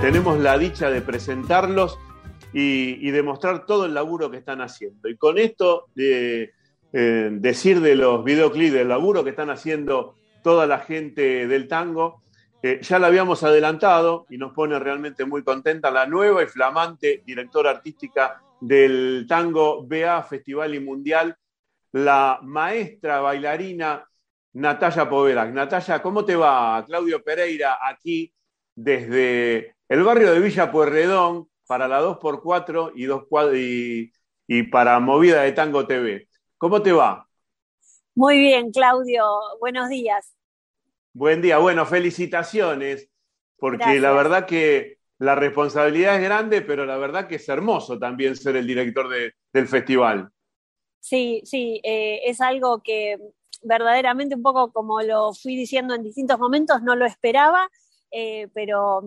tenemos la dicha de presentarlos y, demostrar todo el laburo que están haciendo. Y con esto, de eh, decir de los videoclips, del laburo que están haciendo toda la gente del tango, eh, ya lo habíamos adelantado y nos pone realmente muy contenta la nueva y flamante directora artística del tango BA Festival y Mundial, la maestra bailarina Natalia Poverac. Natalia, ¿cómo te va? Claudio Pereira aquí desde el barrio de Villa Pueyrredón para la 2x4 y, 2 y, y para Movida de Tango TV. ¿Cómo te va? Muy bien, Claudio. Buenos días. Buen día. Bueno, felicitaciones, porque Gracias. la verdad que la responsabilidad es grande, pero la verdad que es hermoso también ser el director de, del festival. Sí, sí, eh, es algo que verdaderamente un poco como lo fui diciendo en distintos momentos, no lo esperaba, eh, pero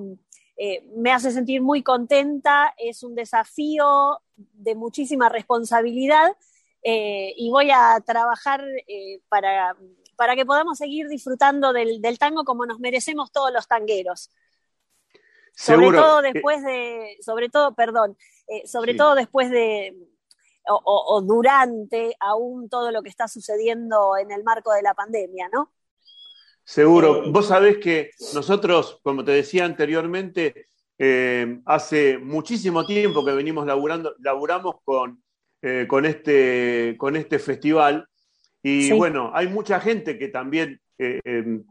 eh, me hace sentir muy contenta, es un desafío de muchísima responsabilidad eh, y voy a trabajar eh, para, para, que podamos seguir disfrutando del, del, tango como nos merecemos todos los tangueros. Seguro. Sobre todo después de, sobre todo, perdón, sobre sí. todo después de, o, o, o, durante aún todo lo que está sucediendo en el marco de la pandemia, ¿no? Seguro. Vos sabés que nosotros, como te decía anteriormente, eh, hace muchísimo tiempo que venimos laburando, laburamos con, eh, con, este, con este festival. Y sí. bueno, hay mucha gente que también eh,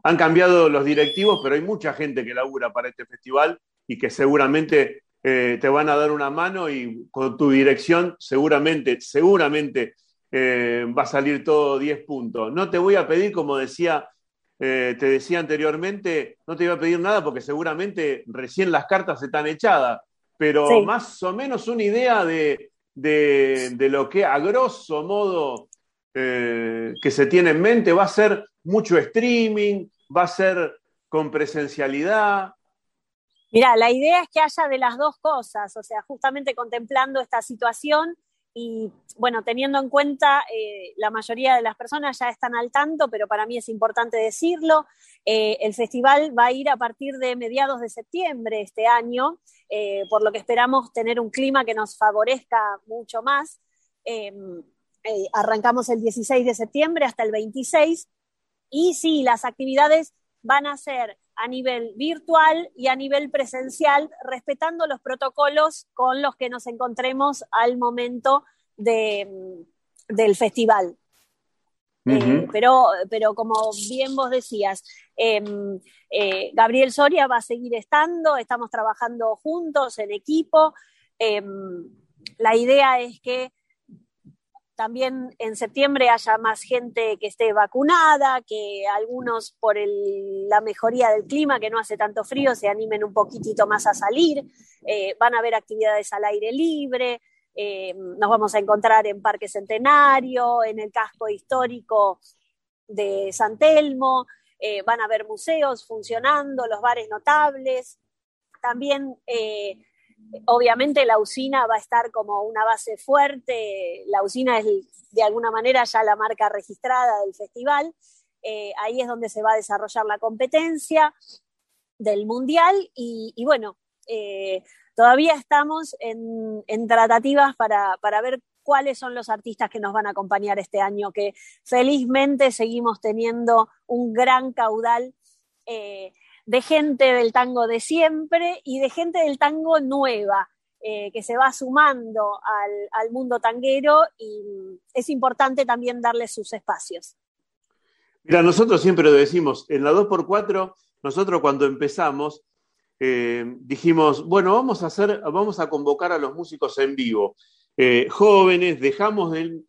han cambiado los directivos, pero hay mucha gente que labura para este festival y que seguramente te van a dar una mano y con tu dirección seguramente, seguramente va a salir todo 10 puntos. No te voy a pedir, como decía eh, te decía anteriormente, no te iba a pedir nada porque seguramente recién las cartas están echadas, pero sí. más o menos una idea de, de, de, lo que a grosso modo eh, que se tiene en mente va a ser mucho streaming, va a ser con presencialidad. Mira, la idea es que haya de las dos cosas, o sea, justamente contemplando esta situación, y bueno, teniendo en cuenta, eh, la mayoría de las personas ya están al tanto, pero para mí es importante decirlo, eh, el festival va a ir a partir de mediados de septiembre este año, eh, por lo que esperamos tener un clima que nos favorezca mucho más. Em, arrancamos el 16 de septiembre hasta el 26 y sí, las actividades van a ser a nivel virtual y a nivel presencial, respetando los protocolos con los que nos encontremos al momento de, del festival. Uh -huh. eh, pero, pero como bien vos decías, eh, eh, Gabriel Soria va a seguir estando, estamos trabajando juntos en equipo. Em, la idea es que también en septiembre haya más gente que esté vacunada, que algunos por la mejoría del clima, que no hace tanto frío, se animen un poquitito más a salir. Eh, van a haber actividades al aire libre. Eh, nos vamos a encontrar en Parque Centenario, en el casco histórico de San Telmo. Eh, van a haber museos funcionando, los bares notables. También obviamente la usina va a estar como una base fuerte, la usina es de alguna manera ya la marca registrada del festival, eh, ahí es donde se va a desarrollar la competencia del mundial y, bueno, eh, todavía estamos en, en tratativas para, para, ver cuáles son los artistas que nos van a acompañar este año, que felizmente seguimos teniendo un gran caudal. Eh, de gente del tango de siempre y de gente del tango nueva, eh, que se va sumando al, al, mundo tanguero y es importante también darle sus espacios. Mira, nosotros siempre lo decimos, en la 2x4, nosotros cuando empezamos, eh, dijimos, bueno, vamos a hacer, vamos a convocar a los músicos en vivo, eh, jóvenes, dejamos del,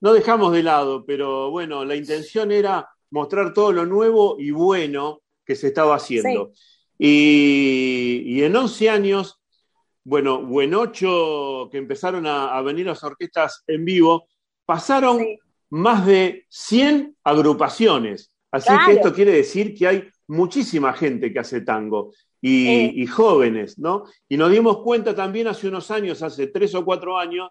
no dejamos de lado, pero bueno, la intención era mostrar todo lo nuevo y bueno que se estaba haciendo. Sí. Y, y, en 11 años, bueno, o en 8 que empezaron a, a venir las orquestas en vivo, pasaron sí. más de 100 agrupaciones. Así claro. que esto quiere decir que hay muchísima gente que hace tango y, eh. y, jóvenes, ¿no? Y nos dimos cuenta también hace unos años, hace tres o cuatro años,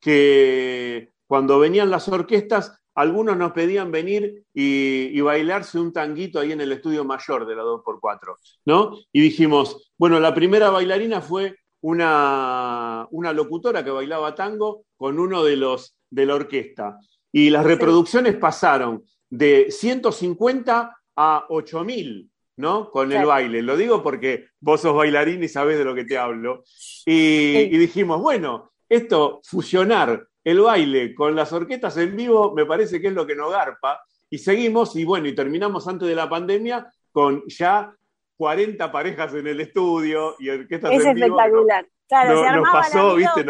que cuando venían las orquestas algunos nos pedían venir y, bailarse un tanguito ahí en el estudio mayor de la 2x4, ¿no? Y dijimos, bueno, la primera bailarina fue una, una locutora que bailaba tango con uno de los de la orquesta. Y las reproducciones pasaron de 150 a 8000, ¿no? Con el baile. Lo digo porque vos sos bailarín y sabés de lo que te hablo. Y, dijimos, bueno, esto, fusionar el baile con las orquestas en vivo, me parece que es lo que nos garpa. Y seguimos, y bueno, y terminamos antes de la pandemia con ya 40 parejas en el estudio y orquestas es en vivo. Es espectacular. Claro, se nos pasó, ¿viste?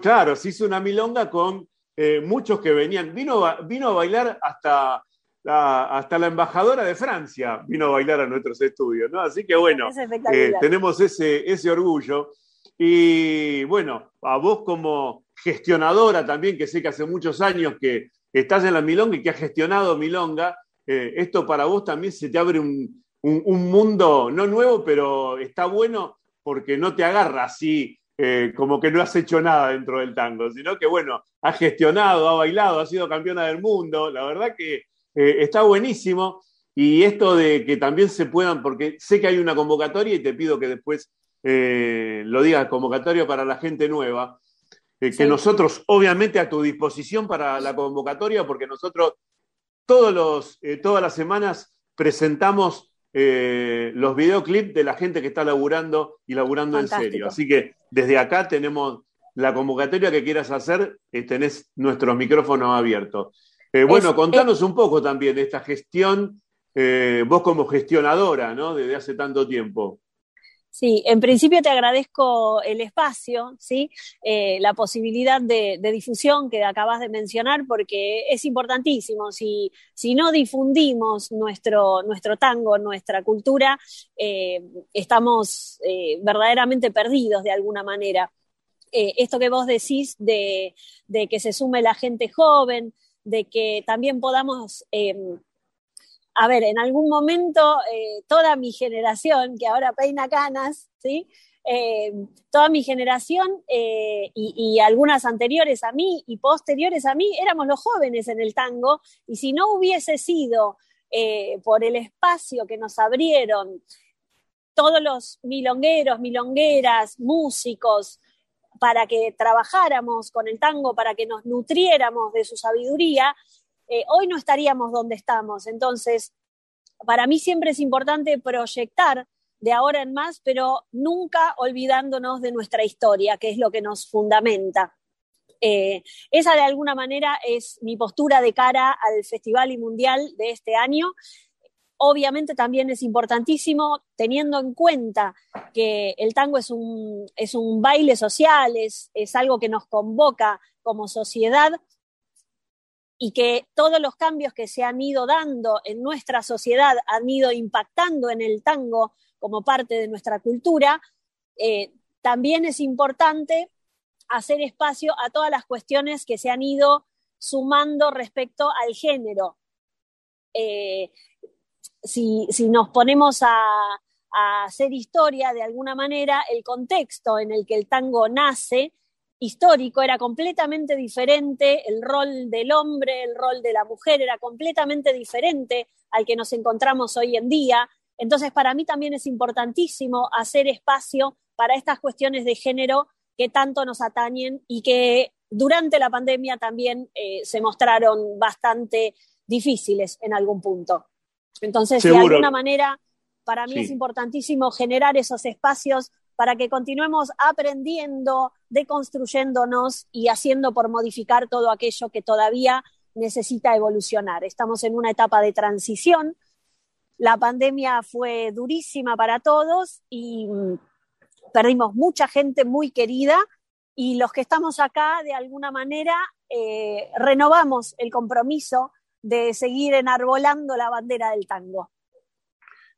claro, se hizo una milonga con eh, muchos que venían. Vino, vino a bailar hasta la, hasta la embajadora de Francia, vino a bailar a nuestros estudios, ¿no? Así que bueno, eh, tenemos ese, ese orgullo. Y bueno, a vos como gestionadora también, que sé que hace muchos años que estás en la Milonga y que has gestionado Milonga, eh, esto para vos también se te abre un, un, mundo, no nuevo, pero está bueno porque no te agarra así eh, como que no has hecho nada dentro del tango, sino que bueno, has gestionado, has bailado, has sido campeona del mundo, la verdad que eh, está buenísimo. Y esto de que también se puedan, porque sé que hay una convocatoria y te pido que después eh, lo digas, convocatoria para la gente nueva, que nosotros obviamente a tu disposición para la convocatoria, porque nosotros todos los, todas las semanas presentamos eh, los videoclips de la gente que está laburando y laburando en serio. Así que desde acá tenemos la convocatoria que quieras hacer, eh, tenés nuestros micrófonos abiertos. Eh, bueno, contanos un poco también de esta gestión, vos como gestionadora, ¿no? Desde hace tanto tiempo. Sí, en principio te agradezco el espacio, ¿sí? Eh, la posibilidad de, difusión que acabas de mencionar, porque es importantísimo. Si, si no difundimos nuestro, nuestro tango, nuestra cultura, eh, estamos eh, verdaderamente perdidos de alguna manera. esto que vos decís de, de, que se sume la gente joven, de que también podamos a ver, en algún momento eh, toda mi generación, que ahora peina canas, ¿sí? Eh, toda mi generación eh, y, algunas anteriores a mí y posteriores a mí éramos los jóvenes en el tango y si no hubiese sido por el espacio que nos abrieron todos los milongueros, milongueras, músicos, para que trabajáramos con el tango, para que nos nutriéramos de su sabiduría, eh, hoy no estaríamos donde estamos. Entonces, para mí siempre es importante proyectar de ahora en más, pero nunca olvidándonos de nuestra historia, que es lo que nos fundamenta. Eh, esa de alguna manera es mi postura de cara al Festival y Mundial de este año. Obviamente también es importantísimo, teniendo en cuenta que el tango es un, es un baile social, es, es algo que nos convoca como sociedad, y que todos los cambios que se han ido dando en nuestra sociedad han ido impactando en el tango como parte de nuestra cultura, eh, también es importante hacer espacio a todas las cuestiones que se han ido sumando respecto al género. Eh, si, nos ponemos a, a hacer historia de alguna manera, el contexto en el que el tango nace histórico era completamente diferente, el rol del hombre, el rol de la mujer era completamente diferente al que nos encontramos hoy en día. Entonces, para mí también es importantísimo hacer espacio para estas cuestiones de género que tanto nos atañen y que durante la pandemia también eh, se mostraron bastante difíciles en algún punto. Entonces, de alguna manera, para mí es importantísimo generar esos espacios para que continuemos aprendiendo, deconstruyéndonos y haciendo por modificar todo aquello que todavía necesita evolucionar. Estamos en una etapa de transición. La pandemia fue durísima para todos y mm, perdimos mucha gente muy querida y los que estamos acá, de alguna manera, eh, renovamos el compromiso de seguir enarbolando la bandera del tango.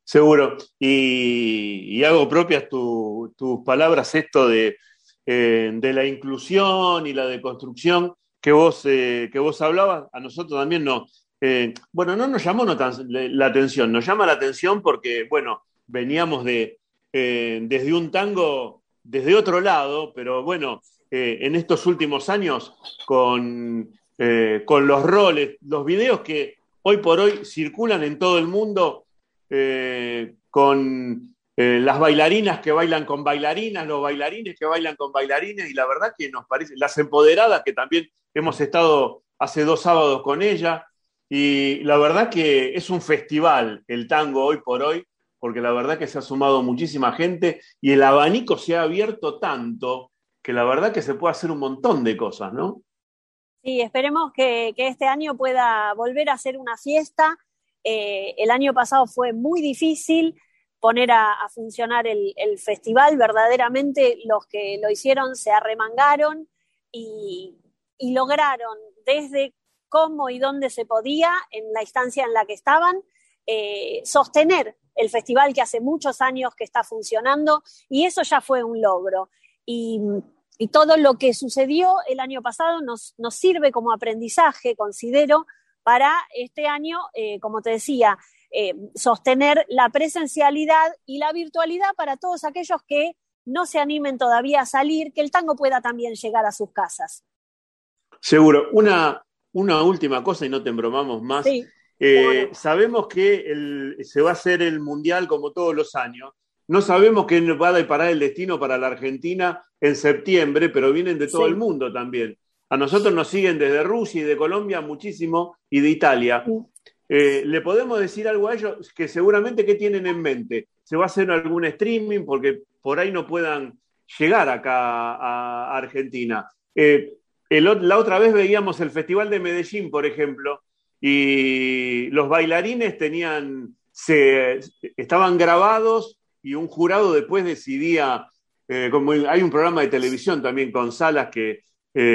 Seguro. Y, hago propias tus palabras, esto de, eh, de, la inclusión y la deconstrucción que vos, eh, que vos hablabas. A nosotros también no. Eh, bueno, no nos llamó la atención, nos llama la atención porque, bueno, veníamos de, desde un tango, desde otro lado, pero bueno, en estos últimos años, con, eh, con los roles, los videos que hoy por hoy circulan en todo el mundo eh, con eh, las bailarinas que bailan con bailarinas, los bailarines que bailan con bailarines, y la verdad que nos parece, las empoderadas que también hemos estado hace dos sábados con ella, y la verdad que es un festival el tango hoy por hoy, porque la verdad que se ha sumado muchísima gente y el abanico se ha abierto tanto que la verdad que se puede hacer un montón de cosas, ¿no? Sí, esperemos que, este año pueda volver a ser una fiesta. Eh, el año pasado fue muy difícil, poner a, funcionar el, festival. Verdaderamente los que lo hicieron se arremangaron y, lograron desde cómo y dónde se podía, en la instancia en la que estaban, eh, sostener el festival que hace muchos años que está funcionando y eso ya fue un logro. Y, todo lo que sucedió el año pasado nos, sirve como aprendizaje, considero, para este año, eh, como te decía, eh, sostener la presencialidad y la virtualidad para todos aquellos que no se animen todavía a salir, que el tango pueda también llegar a sus casas. Seguro. Una, una última cosa y no te embromamos más. Eh, sabemos que se va a hacer el Mundial como todos los años. No sabemos qué va a deparar el destino para la Argentina en septiembre, pero vienen de todo el mundo también. A nosotros nos siguen desde Rusia y de Colombia muchísimo y de Italia. Eh, ¿Le podemos decir algo a ellos que seguramente qué tienen en mente? ¿Se va a hacer algún streaming porque por ahí no puedan llegar acá a, Argentina? Eh, la otra vez veíamos el Festival de Medellín, por ejemplo, y los bailarines tenían, se, estaban grabados y un jurado después decidía, eh, como hay un programa de televisión también con salas que,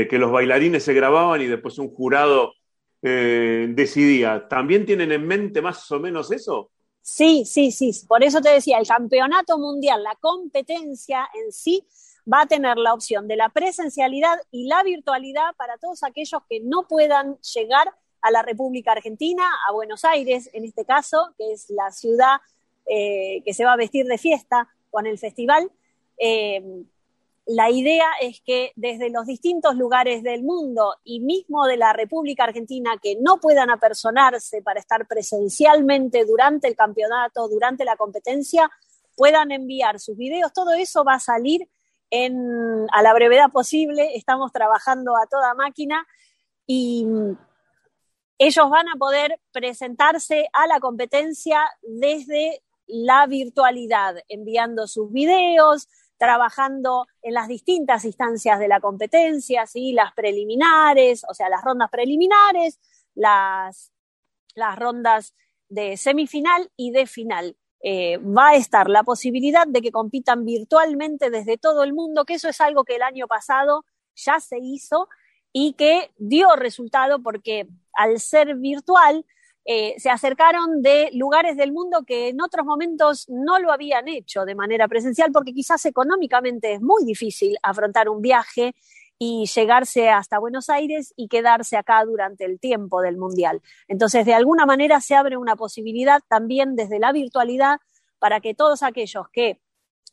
que los bailarines se grababan y después un jurado eh, decidía. ¿También tienen en mente más o menos eso? Sí, sí, sí. Por eso te decía, el campeonato mundial, la competencia en sí va a tener la opción de la presencialidad y la virtualidad para todos aquellos que no puedan llegar a la República Argentina, a Buenos Aires en este caso, que es la ciudad eh, que se va a vestir de fiesta con el festival. Eh, la idea es que desde los distintos lugares del mundo y mismo de la República Argentina que no puedan apersonarse para estar presencialmente durante el campeonato, durante la competencia, puedan enviar sus videos. Todo eso va a salir en, a la brevedad posible. Estamos trabajando a toda máquina y ellos van a poder presentarse a la competencia desde la virtualidad, enviando sus videos, trabajando en las distintas instancias de la competencia, ¿sí? las preliminares, o sea, las rondas preliminares, las, las rondas de semifinal y de final. Eh, va a estar la posibilidad de que compitan virtualmente desde todo el mundo, que eso es algo que el año pasado ya se hizo y que dio resultado porque al ser virtual eh, se acercaron de lugares del mundo que en otros momentos no lo habían hecho de manera presencial, porque quizás económicamente es muy difícil afrontar un viaje y llegarse hasta Buenos Aires y quedarse acá durante el tiempo del Mundial. Entonces, de alguna manera se abre una posibilidad también desde la virtualidad para que todos aquellos que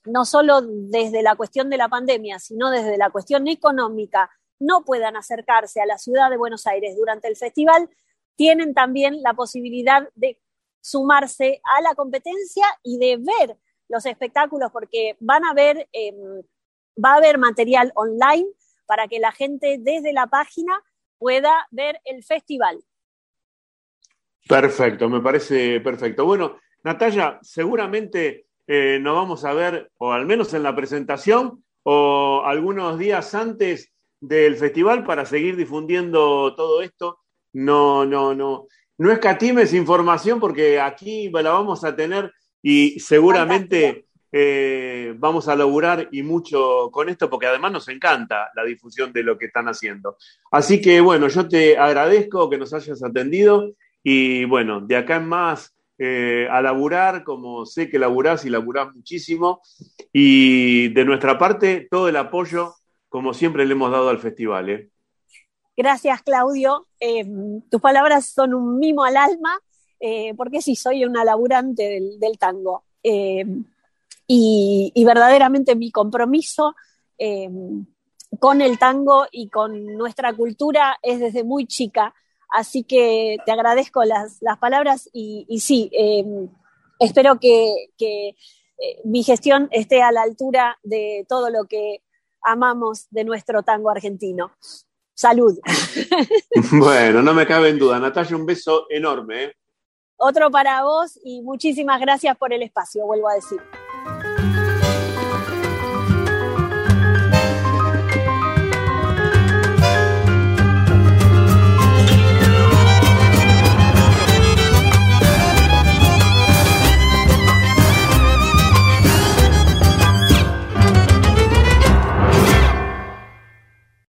no solo desde la cuestión de la pandemia, sino desde la cuestión económica, no puedan acercarse a la ciudad de Buenos Aires durante el festival, tienen también la posibilidad de sumarse a la competencia y de ver los espectáculos, porque van a ver, em, va a haber material online para que la gente desde la página pueda ver el festival. Perfecto, me parece perfecto. Bueno, Natalia, seguramente eh, nos vamos a ver, o al menos en la presentación, o algunos días antes del festival para seguir difundiendo todo esto no, no, no, no escatimes información porque aquí la vamos a tener y seguramente eh, vamos a laburar y mucho con esto porque además nos encanta la difusión de lo que están haciendo. Así que bueno, yo te agradezco que nos hayas atendido y bueno, de acá en más eh, a laburar como sé que laburás y laburás muchísimo y de nuestra parte todo el apoyo como siempre le hemos dado al festival. ¿eh? Gracias, Claudio. Eh, tus palabras son un mimo al alma, eh, porque sí, soy una laburante del, tango. Eh, y, verdaderamente mi compromiso con el tango y con nuestra cultura es desde muy chica. Así que te agradezco las, palabras y, sí, espero que, mi gestión esté a la altura de todo lo que amamos de nuestro tango argentino. Salud. Bueno, no me cabe en duda. Natalia, un beso enorme. ¿eh? Otro para vos y muchísimas gracias por el espacio, vuelvo a decir.